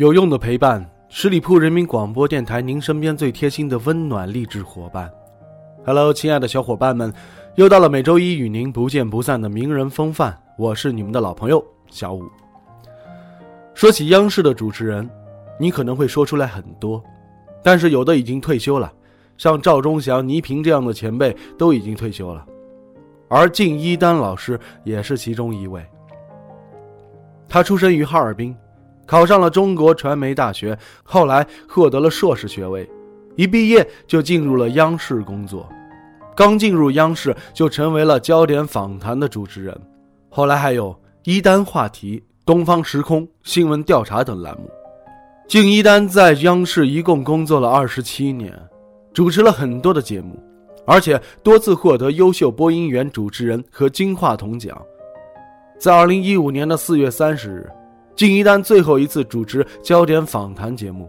有用的陪伴，十里铺人民广播电台，您身边最贴心的温暖励志伙伴。Hello，亲爱的小伙伴们，又到了每周一与您不见不散的名人风范，我是你们的老朋友小五。说起央视的主持人，你可能会说出来很多，但是有的已经退休了，像赵忠祥、倪萍这样的前辈都已经退休了，而靳一丹老师也是其中一位。他出生于哈尔滨。考上了中国传媒大学，后来获得了硕士学位，一毕业就进入了央视工作。刚进入央视就成为了焦点访谈的主持人，后来还有一丹话题、东方时空、新闻调查等栏目。敬一丹在央视一共工作了二十七年，主持了很多的节目，而且多次获得优秀播音员、主持人和金话筒奖。在二零一五年的四月三十日。靳一丹最后一次主持焦点访谈节目，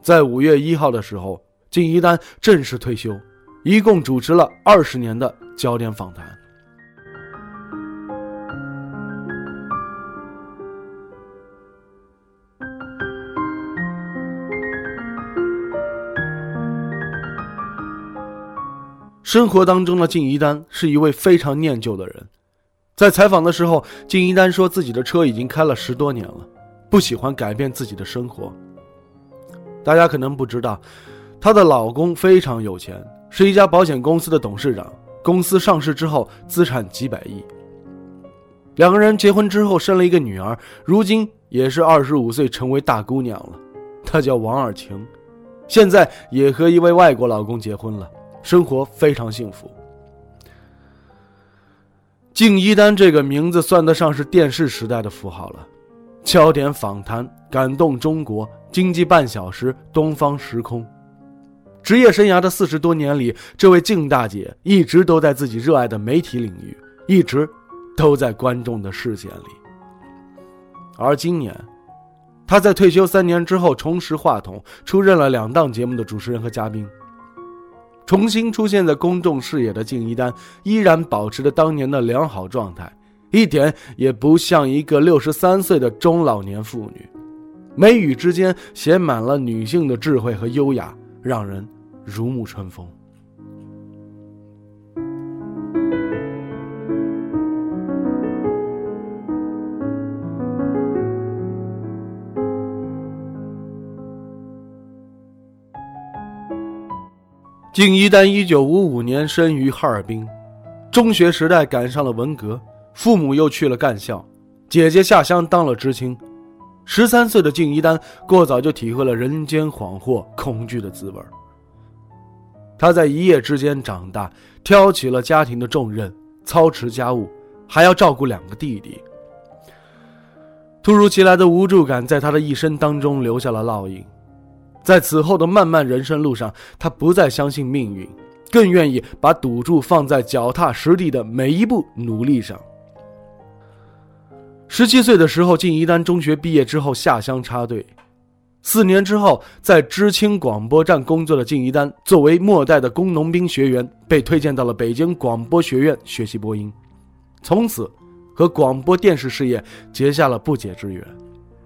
在五月一号的时候，靳一丹正式退休，一共主持了二十年的焦点访谈。生活当中的靳一丹是一位非常念旧的人。在采访的时候，金一丹说自己的车已经开了十多年了，不喜欢改变自己的生活。大家可能不知道，她的老公非常有钱，是一家保险公司的董事长，公司上市之后资产几百亿。两个人结婚之后生了一个女儿，如今也是二十五岁，成为大姑娘了。她叫王尔晴，现在也和一位外国老公结婚了，生活非常幸福。敬一丹这个名字算得上是电视时代的符号了，焦点访谈、感动中国、经济半小时、东方时空。职业生涯的四十多年里，这位敬大姐一直都在自己热爱的媒体领域，一直都在观众的视线里。而今年，她在退休三年之后重拾话筒，出任了两档节目的主持人和嘉宾。重新出现在公众视野的敬一丹，依然保持着当年的良好状态，一点也不像一个六十三岁的中老年妇女，眉宇之间写满了女性的智慧和优雅，让人如沐春风。敬一丹一九五五年生于哈尔滨，中学时代赶上了文革，父母又去了干校，姐姐下乡当了知青。十三岁的敬一丹过早就体会了人间恍惚、恐惧的滋味。他在一夜之间长大，挑起了家庭的重任，操持家务，还要照顾两个弟弟。突如其来的无助感在他的一生当中留下了烙印。在此后的漫漫人生路上，他不再相信命运，更愿意把赌注放在脚踏实地的每一步努力上。十七岁的时候，靳一丹中学毕业之后下乡插队，四年之后，在知青广播站工作的靳一丹，作为末代的工农兵学员，被推荐到了北京广播学院学习播音，从此和广播电视事业结下了不解之缘。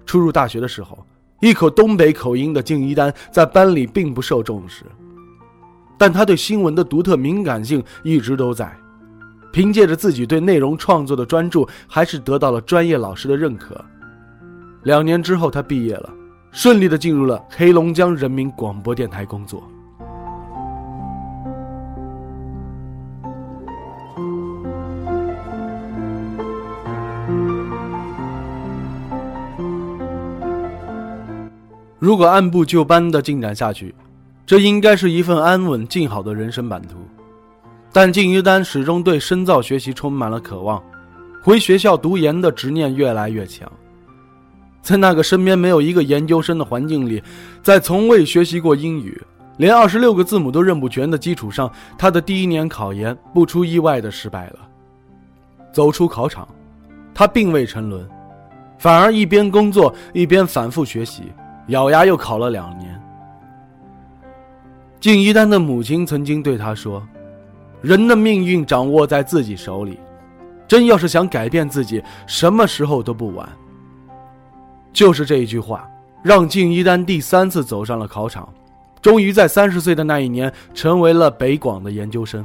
初入大学的时候。一口东北口音的敬一丹在班里并不受重视，但他对新闻的独特敏感性一直都在。凭借着自己对内容创作的专注，还是得到了专业老师的认可。两年之后，他毕业了，顺利的进入了黑龙江人民广播电台工作。如果按部就班的进展下去，这应该是一份安稳静好的人生版图。但靳一丹始终对深造学习充满了渴望，回学校读研的执念越来越强。在那个身边没有一个研究生的环境里，在从未学习过英语，连二十六个字母都认不全的基础上，他的第一年考研不出意外的失败了。走出考场，他并未沉沦，反而一边工作一边反复学习，咬牙又考了两年。敬一丹的母亲曾经对他说：“人的命运掌握在自己手里，真要是想改变自己，什么时候都不晚。”就是这一句话，让敬一丹第三次走上了考场，终于在三十岁的那一年成为了北广的研究生。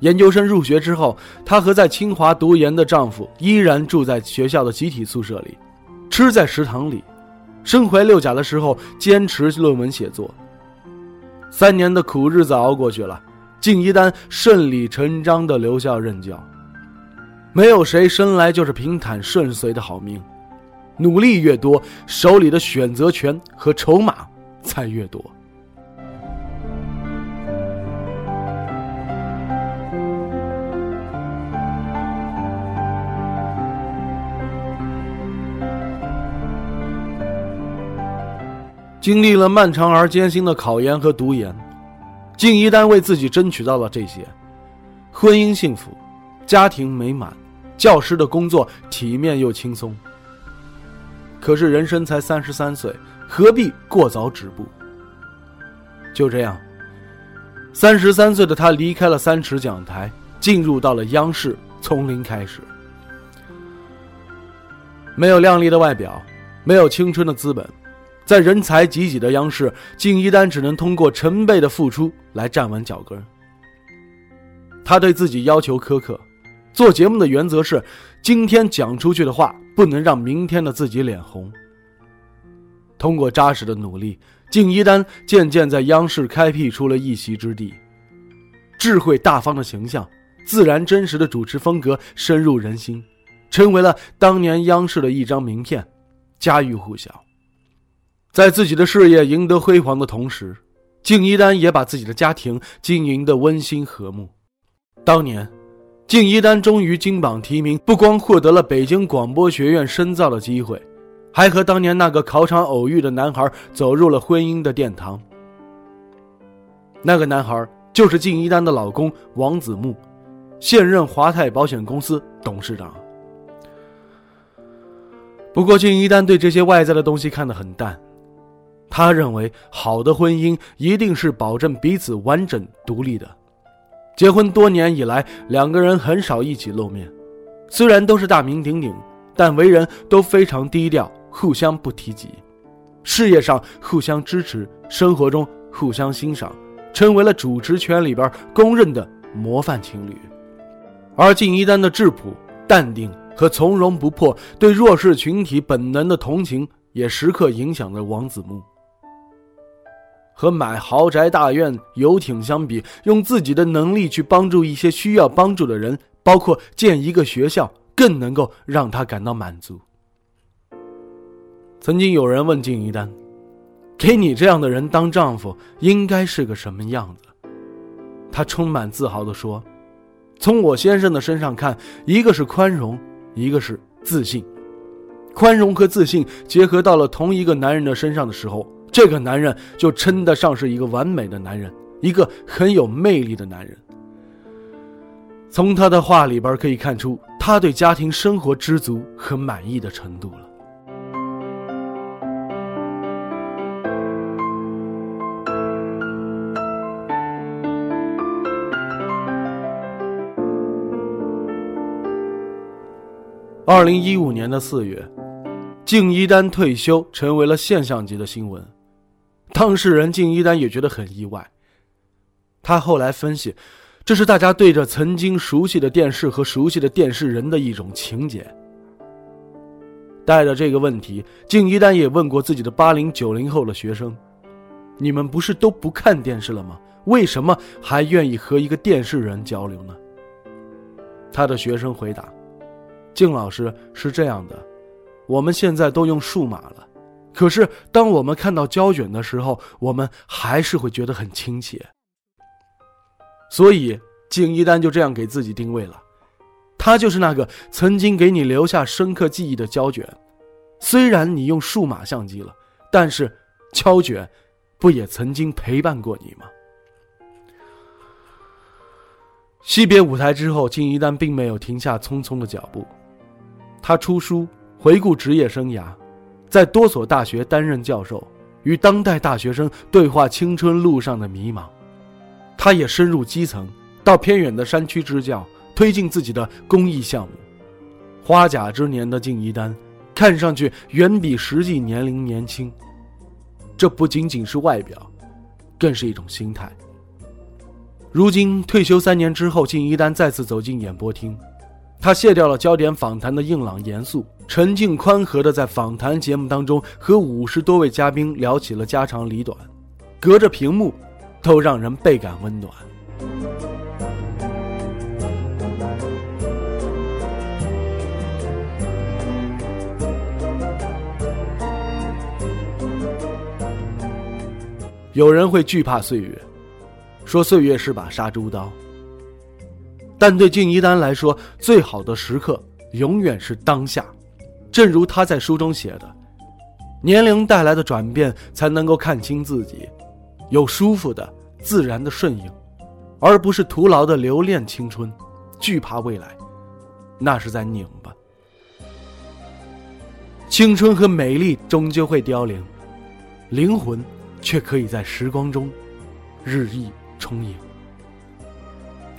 研究生入学之后，她和在清华读研的丈夫依然住在学校的集体宿舍里，吃在食堂里。身怀六甲的时候，坚持论文写作。三年的苦日子熬过去了，敬一丹顺理成章的留校任教。没有谁生来就是平坦顺遂的好命，努力越多，手里的选择权和筹码才越多。经历了漫长而艰辛的考研和读研，敬一丹为自己争取到了这些：婚姻幸福，家庭美满，教师的工作体面又轻松。可是人生才三十三岁，何必过早止步？就这样，三十三岁的他离开了三尺讲台，进入到了央视，从零开始。没有靓丽的外表，没有青春的资本。在人才济济的央视，敬一丹只能通过成倍的付出来站稳脚跟。他对自己要求苛刻，做节目的原则是：今天讲出去的话不能让明天的自己脸红。通过扎实的努力，敬一丹渐渐在央视开辟出了一席之地。智慧大方的形象，自然真实的主持风格深入人心，成为了当年央视的一张名片，家喻户晓。在自己的事业赢得辉煌的同时，敬一丹也把自己的家庭经营得温馨和睦。当年，敬一丹终于金榜题名，不光获得了北京广播学院深造的机会，还和当年那个考场偶遇的男孩走入了婚姻的殿堂。那个男孩就是敬一丹的老公王子木，现任华泰保险公司董事长。不过，敬一丹对这些外在的东西看得很淡。他认为，好的婚姻一定是保证彼此完整独立的。结婚多年以来，两个人很少一起露面，虽然都是大名鼎鼎，但为人都非常低调，互相不提及。事业上互相支持，生活中互相欣赏，成为了主持圈里边公认的模范情侣。而敬一丹的质朴、淡定和从容不迫，对弱势群体本能的同情，也时刻影响着王子木。和买豪宅大院、游艇相比，用自己的能力去帮助一些需要帮助的人，包括建一个学校，更能够让他感到满足。曾经有人问敬一丹：“给你这样的人当丈夫，应该是个什么样子？”他充满自豪地说：“从我先生的身上看，一个是宽容，一个是自信。宽容和自信结合到了同一个男人的身上的时候。”这个男人就称得上是一个完美的男人，一个很有魅力的男人。从他的话里边可以看出，他对家庭生活知足和满意的程度了。二零一五年的四月，敬一丹退休成为了现象级的新闻。当事人敬一丹也觉得很意外。他后来分析，这是大家对着曾经熟悉的电视和熟悉的电视人的一种情结。带着这个问题，敬一丹也问过自己的八零九零后的学生：“你们不是都不看电视了吗？为什么还愿意和一个电视人交流呢？”他的学生回答：“敬老师是这样的，我们现在都用数码了。”可是，当我们看到胶卷的时候，我们还是会觉得很亲切。所以，敬一丹就这样给自己定位了，他就是那个曾经给你留下深刻记忆的胶卷，虽然你用数码相机了，但是胶卷不也曾经陪伴过你吗？惜别舞台之后，敬一丹并没有停下匆匆的脚步。他出书，回顾职业生涯，在多所大学担任教授，与当代大学生对话青春路上的迷茫。他也深入基层，到偏远的山区支教，推进自己的公益项目。花甲之年的敬一丹，看上去远比实际年龄年轻。这不仅仅是外表，更是一种心态。如今退休三年之后，敬一丹再次走进演播厅，他卸掉了焦点访谈的硬朗严肃，沉静宽和的在访谈节目当中和五十多位嘉宾聊起了家长里短，隔着屏幕，都让人倍感温暖。有人会惧怕岁月。说岁月是把杀猪刀，但对敬一丹来说，最好的时刻永远是当下。正如他在书中写的：“年龄带来的转变，才能够看清自己，有舒服的、自然的顺应，而不是徒劳的留恋青春，惧怕未来，那是在拧巴。青春和美丽终究会凋零，灵魂却可以在时光中日益。”充盈。